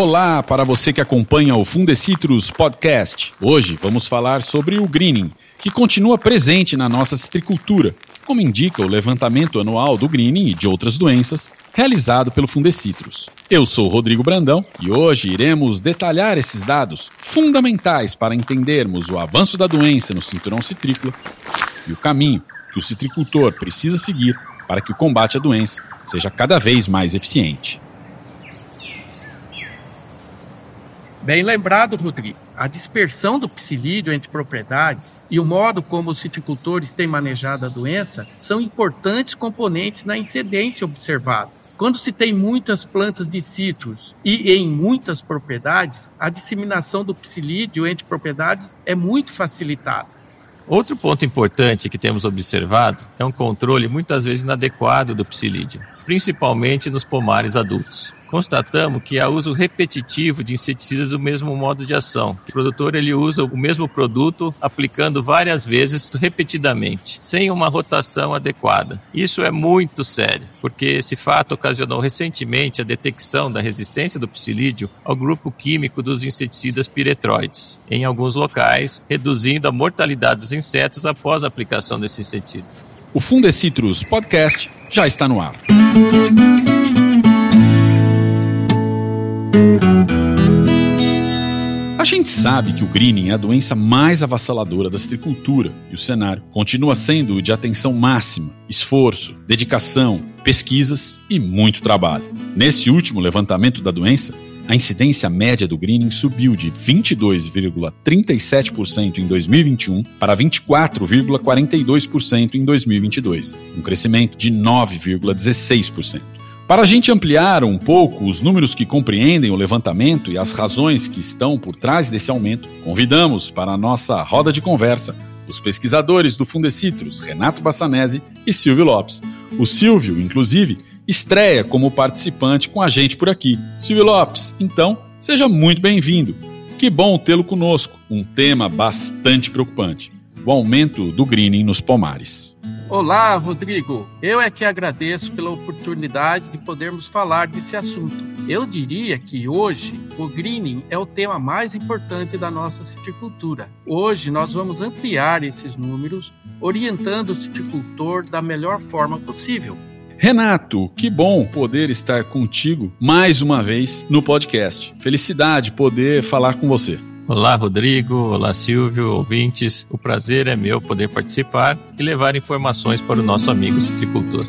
Olá para você que acompanha o Fundecitrus Podcast. Hoje vamos falar sobre o greening, que continua presente na nossa citricultura, como indica o levantamento anual do greening e de outras doenças, realizado pelo Fundecitrus. Eu sou Rodrigo Brandão e hoje iremos detalhar esses dados fundamentais para entendermos o avanço da doença no cinturão citrícola e o caminho que o citricultor precisa seguir para que o combate à doença seja cada vez mais eficiente. Bem lembrado, Rodrigo. A dispersão do psilídeo entre propriedades e o modo como os citicultores têm manejado a doença são importantes componentes na incidência observada. Quando se tem muitas plantas de citros e em muitas propriedades, a disseminação do psilídeo entre propriedades é muito facilitada. Outro ponto importante que temos observado é um controle muitas vezes inadequado do psilídeo, principalmente nos pomares adultos constatamos que há uso repetitivo de inseticidas do mesmo modo de ação. O produtor ele usa o mesmo produto aplicando várias vezes repetidamente, sem uma rotação adequada. Isso é muito sério, porque esse fato ocasionou recentemente a detecção da resistência do psilídeo ao grupo químico dos inseticidas piretroides, em alguns locais, reduzindo a mortalidade dos insetos após a aplicação desse inseticida. O Fundecitrus Podcast já está no ar. A gente sabe que o greening é a doença mais avassaladora da citricultura e o cenário continua sendo o de atenção máxima, esforço, dedicação, pesquisas e muito trabalho. Nesse último levantamento da doença, a incidência média do greening subiu de 22,37% em 2021 para 24,42% em 2022, um crescimento de 9,16%. Para a gente ampliar um pouco os números que compreendem o levantamento e as razões que estão por trás desse aumento, convidamos para a nossa roda de conversa os pesquisadores do Fundecitrus, Renato Bassanese e Silvio Lopes. O Silvio, inclusive, estreia como participante com a gente por aqui. Silvio Lopes, então, seja muito bem-vindo. Que bom tê-lo conosco. Um tema bastante preocupante: o aumento do greening nos pomares. Olá, Rodrigo. Eu é que agradeço pela oportunidade de podermos falar desse assunto. Eu diria que hoje o greening é o tema mais importante da nossa citricultura. Hoje nós vamos ampliar esses números, orientando o citricultor da melhor forma possível. Renato, que bom poder estar contigo mais uma vez no podcast. Felicidade poder falar com você. Olá, Rodrigo. Olá, Silvio, ouvintes. O prazer é meu poder participar e levar informações para o nosso amigo citricultor.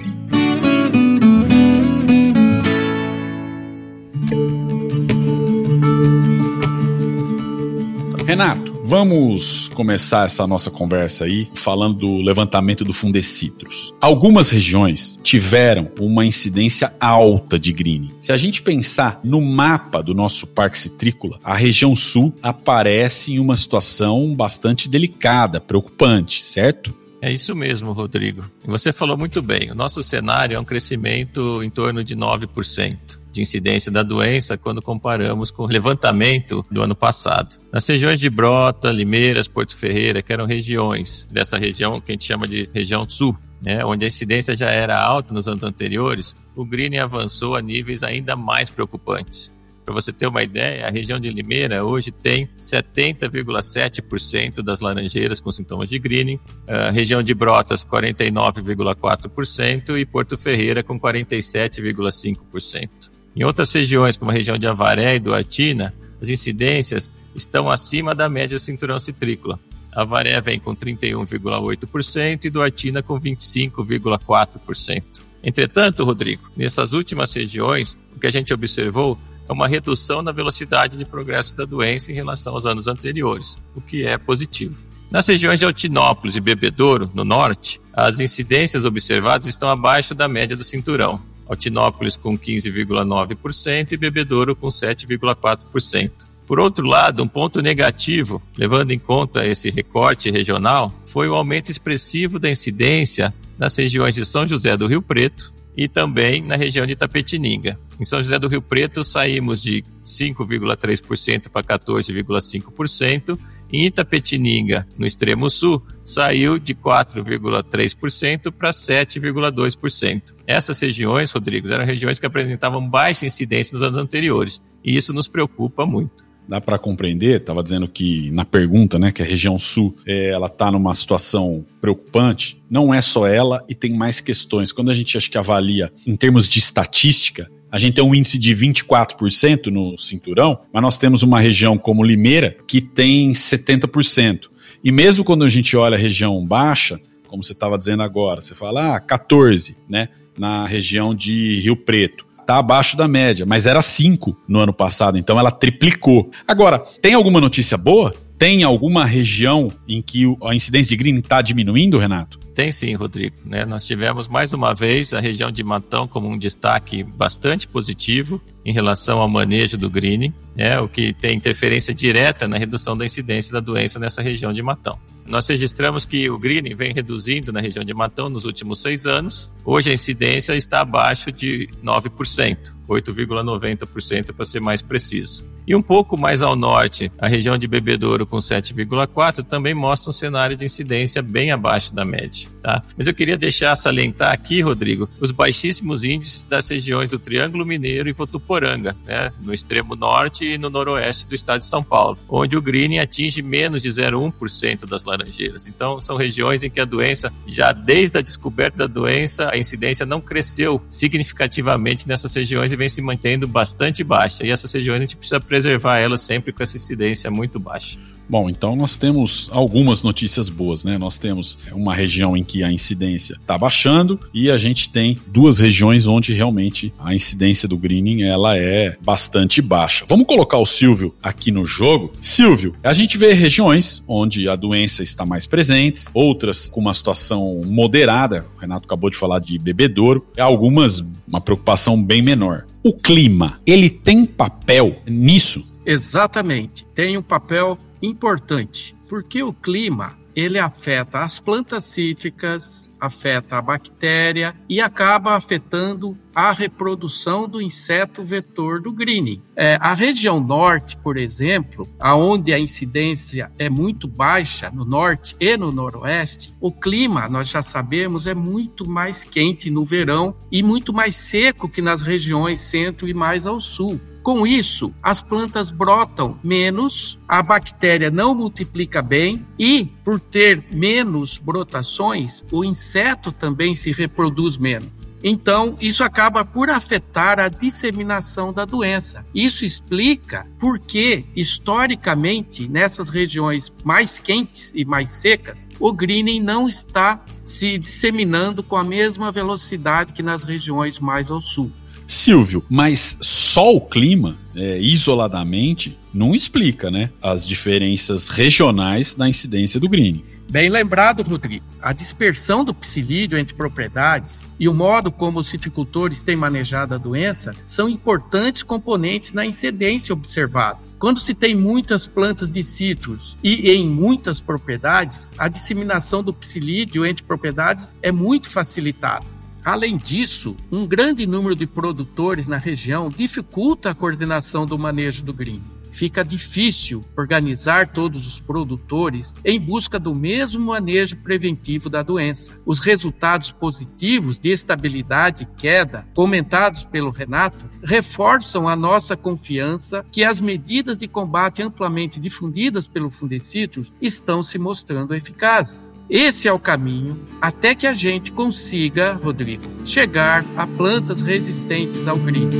Renato, Vamos começar essa nossa conversa aí falando do levantamento do Fundecitrus. Algumas regiões tiveram uma incidência alta de greening. Se a gente pensar no mapa do nosso parque citrícola, a região sul aparece em uma situação bastante delicada, preocupante, certo? É isso mesmo, Rodrigo. Você falou muito bem. O nosso cenário é um crescimento em torno de 9% de incidência da doença quando comparamos com o levantamento do ano passado. Nas regiões de Brota, Limeiras, Porto Ferreira, que eram regiões dessa região que a gente chama de região sul, né, onde a incidência já era alta nos anos anteriores, o greening avançou a níveis ainda mais preocupantes. Para você ter uma ideia, a região de Limeira hoje tem 70,7% das laranjeiras com sintomas de greening, a região de Brotas 49,4% e Porto Ferreira com 47,5%. Em outras regiões, como a região de Avaré e Duartina, as incidências estão acima da média do cinturão citrícola. Avaré vem com 31,8% e Duartina com 25,4%. Entretanto, Rodrigo, nessas últimas regiões, o que a gente observou é uma redução na velocidade de progresso da doença em relação aos anos anteriores, o que é positivo. Nas regiões de Altinópolis e Bebedouro, no norte, as incidências observadas estão abaixo da média do cinturão. Altinópolis com 15,9% e Bebedouro com 7,4%. Por outro lado, um ponto negativo, levando em conta esse recorte regional, foi o aumento expressivo da incidência nas regiões de São José do Rio Preto e também na região de Tapetininga. Em São José do Rio Preto, saímos de 5,3% para 14,5%. Em Itapetininga, no extremo sul, saiu de 4,3% para 7,2%. Essas regiões, Rodrigo, eram regiões que apresentavam baixa incidência nos anos anteriores. e isso nos preocupa muito dá para compreender, estava dizendo que na pergunta, né, que a região sul é, ela está numa situação preocupante. Não é só ela e tem mais questões. Quando a gente acha que avalia em termos de estatística, a gente tem um índice de 24% no cinturão, mas nós temos uma região como Limeira que tem 70%. E mesmo quando a gente olha a região baixa, como você estava dizendo agora, você fala, ah, 14, né? Na região de Rio Preto está abaixo da média, mas era 5 no ano passado, então ela triplicou. Agora, tem alguma notícia boa? Tem alguma região em que a incidência de green está diminuindo, Renato? Tem sim, Rodrigo. Né? Nós tivemos mais uma vez a região de Matão como um destaque bastante positivo em relação ao manejo do greening, né? o que tem interferência direta na redução da incidência da doença nessa região de Matão. Nós registramos que o greening vem reduzindo na região de Matão nos últimos seis anos. Hoje a incidência está abaixo de 9%, 8,90% para ser mais preciso. E um pouco mais ao norte, a região de Bebedouro com 7,4 também mostra um cenário de incidência bem abaixo da média, tá? Mas eu queria deixar salientar aqui, Rodrigo, os baixíssimos índices das regiões do Triângulo Mineiro e Votuporanga, né, no extremo norte e no noroeste do estado de São Paulo, onde o greening atinge menos de 0,1% das laranjeiras. Então, são regiões em que a doença, já desde a descoberta da doença, a incidência não cresceu significativamente nessas regiões e vem se mantendo bastante baixa. E essas regiões a gente precisa preservar elas sempre com essa incidência muito baixa. Bom, então nós temos algumas notícias boas, né? Nós temos uma região em que a incidência está baixando e a gente tem duas regiões onde realmente a incidência do greening ela é bastante baixa. Vamos colocar o Silvio aqui no jogo. Silvio, a gente vê regiões onde a doença está mais presente, outras com uma situação moderada. O Renato acabou de falar de bebedouro, algumas uma preocupação bem menor. O clima, ele tem papel nisso? Exatamente, tem um papel importante, porque o clima ele afeta as plantas cítricas, afeta a bactéria e acaba afetando a reprodução do inseto vetor do greening. É, a região norte, por exemplo, aonde a incidência é muito baixa, no norte e no noroeste, o clima, nós já sabemos, é muito mais quente no verão e muito mais seco que nas regiões centro e mais ao sul. Com isso, as plantas brotam menos, a bactéria não multiplica bem e, por ter menos brotações, o inseto também se reproduz menos. Então, isso acaba por afetar a disseminação da doença. Isso explica por que, historicamente, nessas regiões mais quentes e mais secas, o greening não está se disseminando com a mesma velocidade que nas regiões mais ao sul. Silvio, mas só o clima, é, isoladamente, não explica né, as diferenças regionais da incidência do greening. Bem lembrado, Rodrigo. A dispersão do psilídeo entre propriedades e o modo como os citricultores têm manejado a doença são importantes componentes na incidência observada. Quando se tem muitas plantas de citros e em muitas propriedades, a disseminação do psilídeo entre propriedades é muito facilitada. Além disso, um grande número de produtores na região dificulta a coordenação do manejo do green. Fica difícil organizar todos os produtores em busca do mesmo manejo preventivo da doença. Os resultados positivos de estabilidade e queda, comentados pelo Renato, reforçam a nossa confiança que as medidas de combate amplamente difundidas pelo Fundecitrus estão se mostrando eficazes. Esse é o caminho até que a gente consiga, Rodrigo, chegar a plantas resistentes ao grito.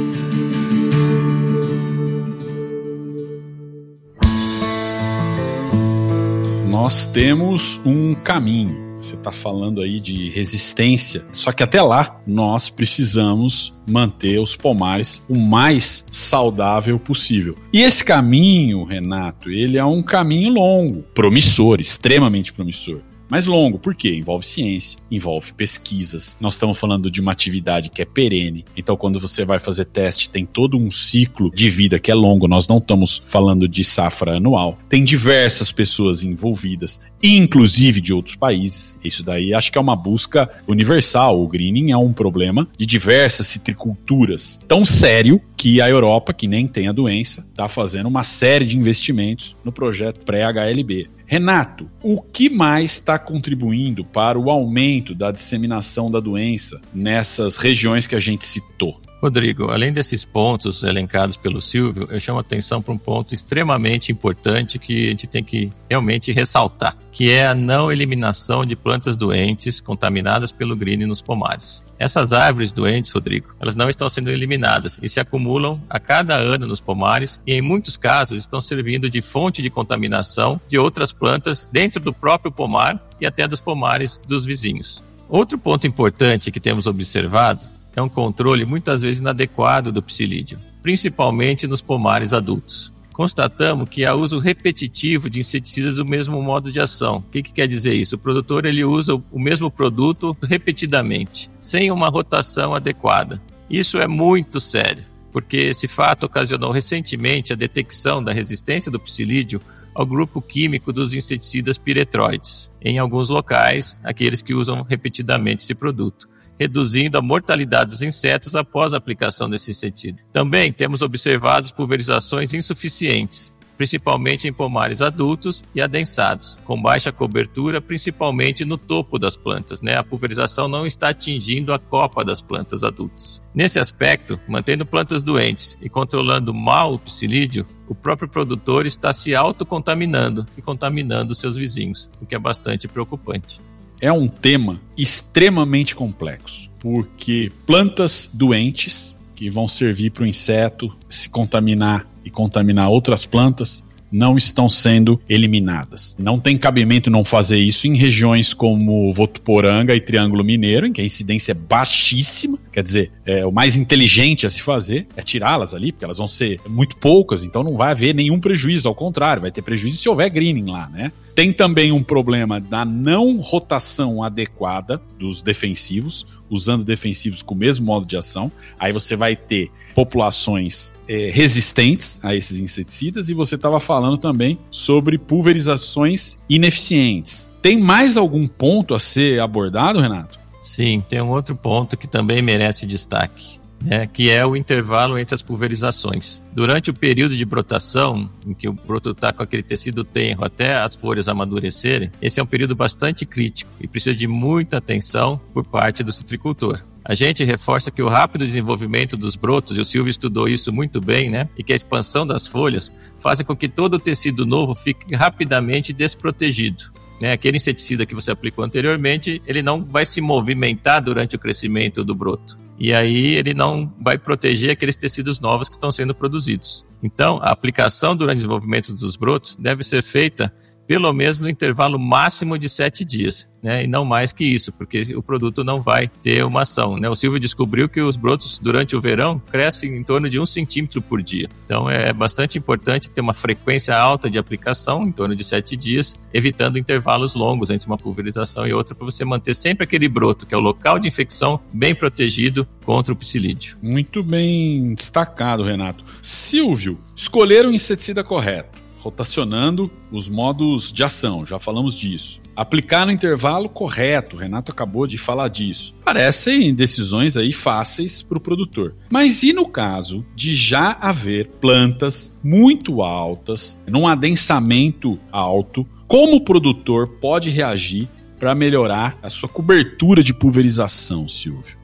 Nós temos um caminho. Você está falando aí de resistência. Só que até lá nós precisamos manter os pomares o mais saudável possível. E esse caminho, Renato, ele é um caminho longo, promissor, extremamente promissor mais longo, porque envolve ciência, envolve pesquisas. Nós estamos falando de uma atividade que é perene. Então, quando você vai fazer teste, tem todo um ciclo de vida que é longo. Nós não estamos falando de safra anual. Tem diversas pessoas envolvidas, inclusive de outros países. Isso daí acho que é uma busca universal. O greening é um problema de diversas citriculturas. Tão sério que a Europa, que nem tem a doença, está fazendo uma série de investimentos no projeto pré-HLB. Renato, o que mais está contribuindo para o aumento da disseminação da doença nessas regiões que a gente citou? Rodrigo, além desses pontos elencados pelo Silvio, eu chamo a atenção para um ponto extremamente importante que a gente tem que realmente ressaltar, que é a não eliminação de plantas doentes contaminadas pelo green nos pomares. Essas árvores doentes, Rodrigo, elas não estão sendo eliminadas e se acumulam a cada ano nos pomares e em muitos casos estão servindo de fonte de contaminação de outras plantas dentro do próprio pomar e até dos pomares dos vizinhos. Outro ponto importante que temos observado é um controle muitas vezes inadequado do psilídeo, principalmente nos pomares adultos. Constatamos que há uso repetitivo de inseticidas do mesmo modo de ação. O que, que quer dizer isso? O produtor ele usa o mesmo produto repetidamente, sem uma rotação adequada. Isso é muito sério, porque esse fato ocasionou recentemente a detecção da resistência do psilídeo ao grupo químico dos inseticidas piretroides, em alguns locais, aqueles que usam repetidamente esse produto reduzindo a mortalidade dos insetos após a aplicação desse inseticida. Também temos observado pulverizações insuficientes, principalmente em pomares adultos e adensados, com baixa cobertura, principalmente no topo das plantas. Né? A pulverização não está atingindo a copa das plantas adultas. Nesse aspecto, mantendo plantas doentes e controlando mal o psilídeo, o próprio produtor está se autocontaminando e contaminando seus vizinhos, o que é bastante preocupante é um tema extremamente complexo, porque plantas doentes que vão servir para o inseto se contaminar e contaminar outras plantas não estão sendo eliminadas. Não tem cabimento não fazer isso em regiões como Votuporanga e Triângulo Mineiro, em que a incidência é baixíssima. Quer dizer, é, o mais inteligente a se fazer é tirá-las ali, porque elas vão ser muito poucas, então não vai haver nenhum prejuízo. Ao contrário, vai ter prejuízo se houver greening lá, né? Tem também um problema da não rotação adequada dos defensivos, usando defensivos com o mesmo modo de ação. Aí você vai ter populações é, resistentes a esses inseticidas e você estava falando também sobre pulverizações ineficientes. Tem mais algum ponto a ser abordado, Renato? Sim, tem um outro ponto que também merece destaque né, que é o intervalo entre as pulverizações. Durante o período de brotação, em que o broto está com aquele tecido tenro até as folhas amadurecerem, esse é um período bastante crítico e precisa de muita atenção por parte do citricultor. A gente reforça que o rápido desenvolvimento dos brotos, e o Silvio estudou isso muito bem, né? E que a expansão das folhas faz com que todo o tecido novo fique rapidamente desprotegido. Né? Aquele inseticida que você aplicou anteriormente, ele não vai se movimentar durante o crescimento do broto e aí ele não vai proteger aqueles tecidos novos que estão sendo produzidos. Então, a aplicação durante o desenvolvimento dos brotos deve ser feita pelo menos no intervalo máximo de sete dias, né? E não mais que isso, porque o produto não vai ter uma ação, né? O Silvio descobriu que os brotos durante o verão crescem em torno de um centímetro por dia. Então é bastante importante ter uma frequência alta de aplicação, em torno de sete dias, evitando intervalos longos entre uma pulverização e outra, para você manter sempre aquele broto, que é o local de infecção, bem protegido contra o psilídeo. Muito bem destacado, Renato. Silvio, escolher o inseticida correto rotacionando os modos de ação, já falamos disso. Aplicar no intervalo correto, o Renato acabou de falar disso. Parecem decisões aí fáceis para o produtor. Mas e no caso de já haver plantas muito altas, num adensamento alto, como o produtor pode reagir para melhorar a sua cobertura de pulverização, Silvio?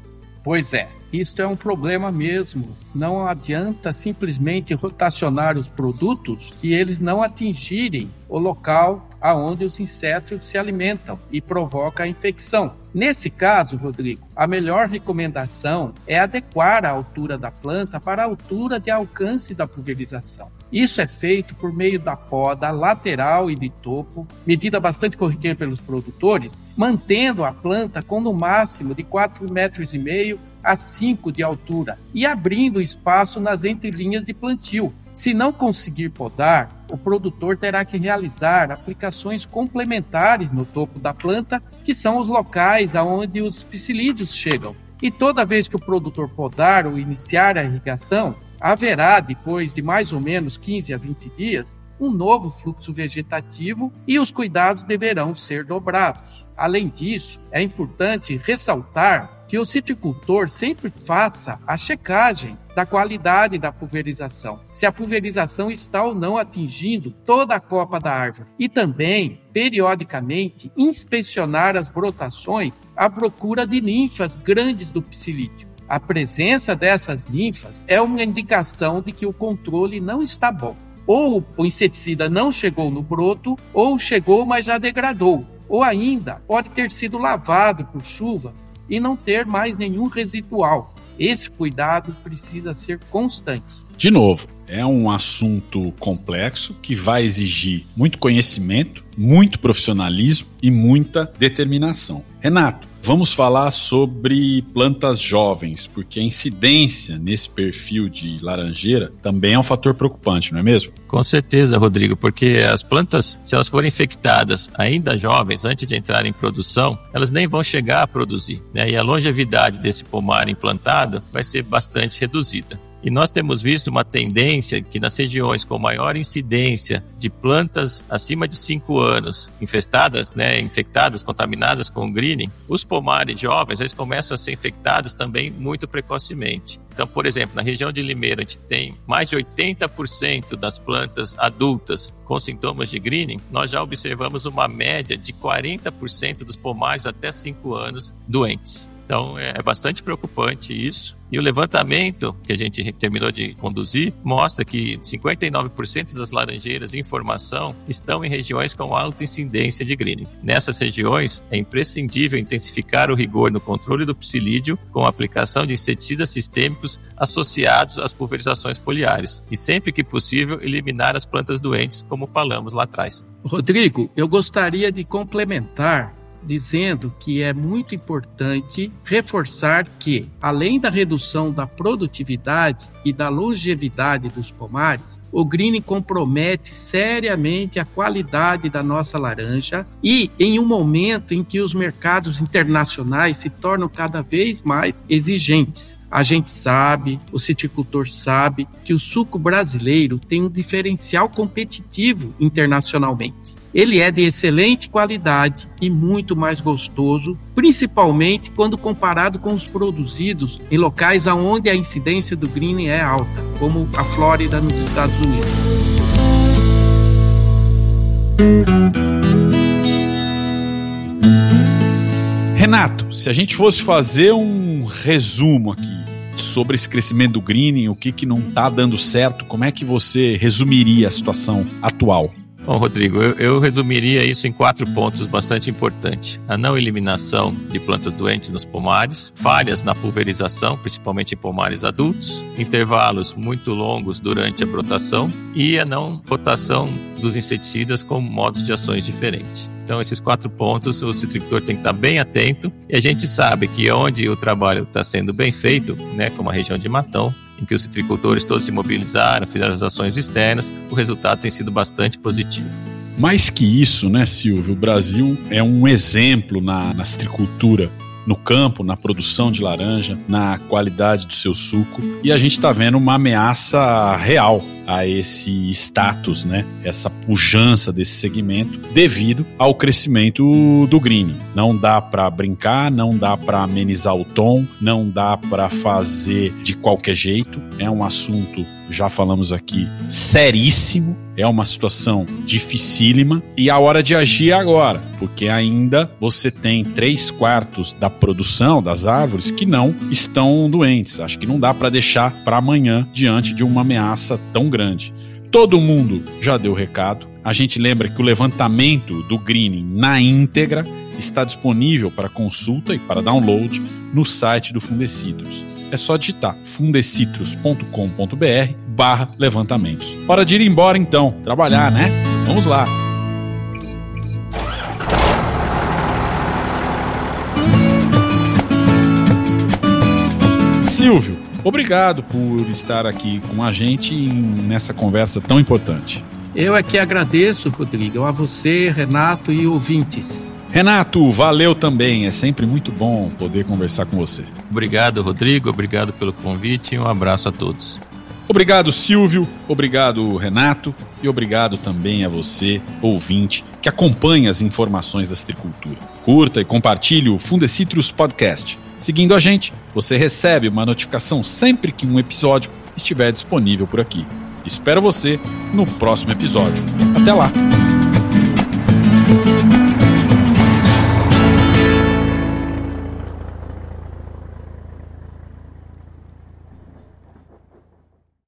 Pois é, isso é um problema mesmo. Não adianta simplesmente rotacionar os produtos e eles não atingirem o local aonde os insetos se alimentam e provoca a infecção. Nesse caso, Rodrigo, a melhor recomendação é adequar a altura da planta para a altura de alcance da pulverização. Isso é feito por meio da poda lateral e de topo, medida bastante corriqueira pelos produtores, mantendo a planta com no máximo de 4,5 metros a 5 de altura e abrindo espaço nas entrelinhas de plantio. Se não conseguir podar, o produtor terá que realizar aplicações complementares no topo da planta, que são os locais aonde os psilídeos chegam. E toda vez que o produtor podar ou iniciar a irrigação, haverá, depois de mais ou menos 15 a 20 dias, um novo fluxo vegetativo e os cuidados deverão ser dobrados. Além disso, é importante ressaltar que o citricultor sempre faça a checagem da qualidade da pulverização, se a pulverização está ou não atingindo toda a copa da árvore. E também, periodicamente, inspecionar as brotações à procura de ninfas grandes do psilídeo. A presença dessas ninfas é uma indicação de que o controle não está bom. Ou o inseticida não chegou no broto, ou chegou, mas já degradou. Ou ainda pode ter sido lavado por chuva e não ter mais nenhum residual. Esse cuidado precisa ser constante. De novo, é um assunto complexo que vai exigir muito conhecimento, muito profissionalismo e muita determinação. Renato, vamos falar sobre plantas jovens, porque a incidência nesse perfil de laranjeira também é um fator preocupante, não é mesmo? Com certeza, Rodrigo, porque as plantas, se elas forem infectadas ainda jovens, antes de entrar em produção, elas nem vão chegar a produzir, né? E a longevidade desse pomar implantado vai ser bastante reduzida. E nós temos visto uma tendência que nas regiões com maior incidência de plantas acima de 5 anos infestadas, né, infectadas, contaminadas com greening, os pomares jovens eles começam a ser infectados também muito precocemente. Então, por exemplo, na região de Limeira, a gente tem mais de 80% das plantas adultas com sintomas de greening, nós já observamos uma média de 40% dos pomares até 5 anos doentes. Então é bastante preocupante isso. E o levantamento que a gente terminou de conduzir mostra que 59% das laranjeiras em formação estão em regiões com alta incidência de greening. Nessas regiões, é imprescindível intensificar o rigor no controle do psilídeo com a aplicação de inseticidas sistêmicos associados às pulverizações foliares e, sempre que possível, eliminar as plantas doentes, como falamos lá atrás. Rodrigo, eu gostaria de complementar dizendo que é muito importante reforçar que, além da redução da produtividade e da longevidade dos pomares, o greening compromete seriamente a qualidade da nossa laranja e em um momento em que os mercados internacionais se tornam cada vez mais exigentes. A gente sabe, o citicultor sabe, que o suco brasileiro tem um diferencial competitivo internacionalmente. Ele é de excelente qualidade e muito mais gostoso, principalmente quando comparado com os produzidos em locais onde a incidência do greening é alta, como a Flórida nos Estados Unidos. Renato, se a gente fosse fazer um resumo aqui sobre esse crescimento do greening, o que, que não está dando certo, como é que você resumiria a situação atual? Bom, Rodrigo, eu, eu, resumiria isso em quatro pontos bastante importantes: a não eliminação de plantas doentes nos pomares, falhas na pulverização, principalmente em pomares adultos, intervalos muito longos durante a brotação e a não rotação dos inseticidas com modos de ações diferentes. Então, esses quatro pontos o citricultor tem que estar bem atento e a gente sabe que onde o trabalho está sendo bem feito, né, como a região de Matão, em que os citricultores todos se mobilizaram, fizeram as ações externas, o resultado tem sido bastante positivo. Mais que isso, né, Silvio? O Brasil é um exemplo na, na citricultura no campo, na produção de laranja, na qualidade do seu suco. E a gente está vendo uma ameaça real a esse status, né? Essa pujança desse segmento devido ao crescimento do green. Não dá para brincar, não dá para amenizar o tom, não dá para fazer de qualquer jeito. É um assunto já falamos aqui, seríssimo. É uma situação dificílima e a hora de agir é agora, porque ainda você tem três quartos da produção das árvores que não estão doentes. Acho que não dá para deixar para amanhã diante de uma ameaça tão grande. Todo mundo já deu recado. A gente lembra que o levantamento do greening na íntegra está disponível para consulta e para download no site do Fundecitrus é só digitar fundecitrus.com.br barra levantamentos. Hora de ir embora então, trabalhar, né? Vamos lá. Silvio, obrigado por estar aqui com a gente nessa conversa tão importante. Eu é que agradeço, Rodrigo, a você, Renato e ouvintes. Renato, valeu também. É sempre muito bom poder conversar com você. Obrigado, Rodrigo. Obrigado pelo convite e um abraço a todos. Obrigado, Silvio. Obrigado, Renato. E obrigado também a você, ouvinte, que acompanha as informações da citricultura. Curta e compartilhe o Fundecitrus Podcast. Seguindo a gente, você recebe uma notificação sempre que um episódio estiver disponível por aqui. Espero você no próximo episódio. Até lá!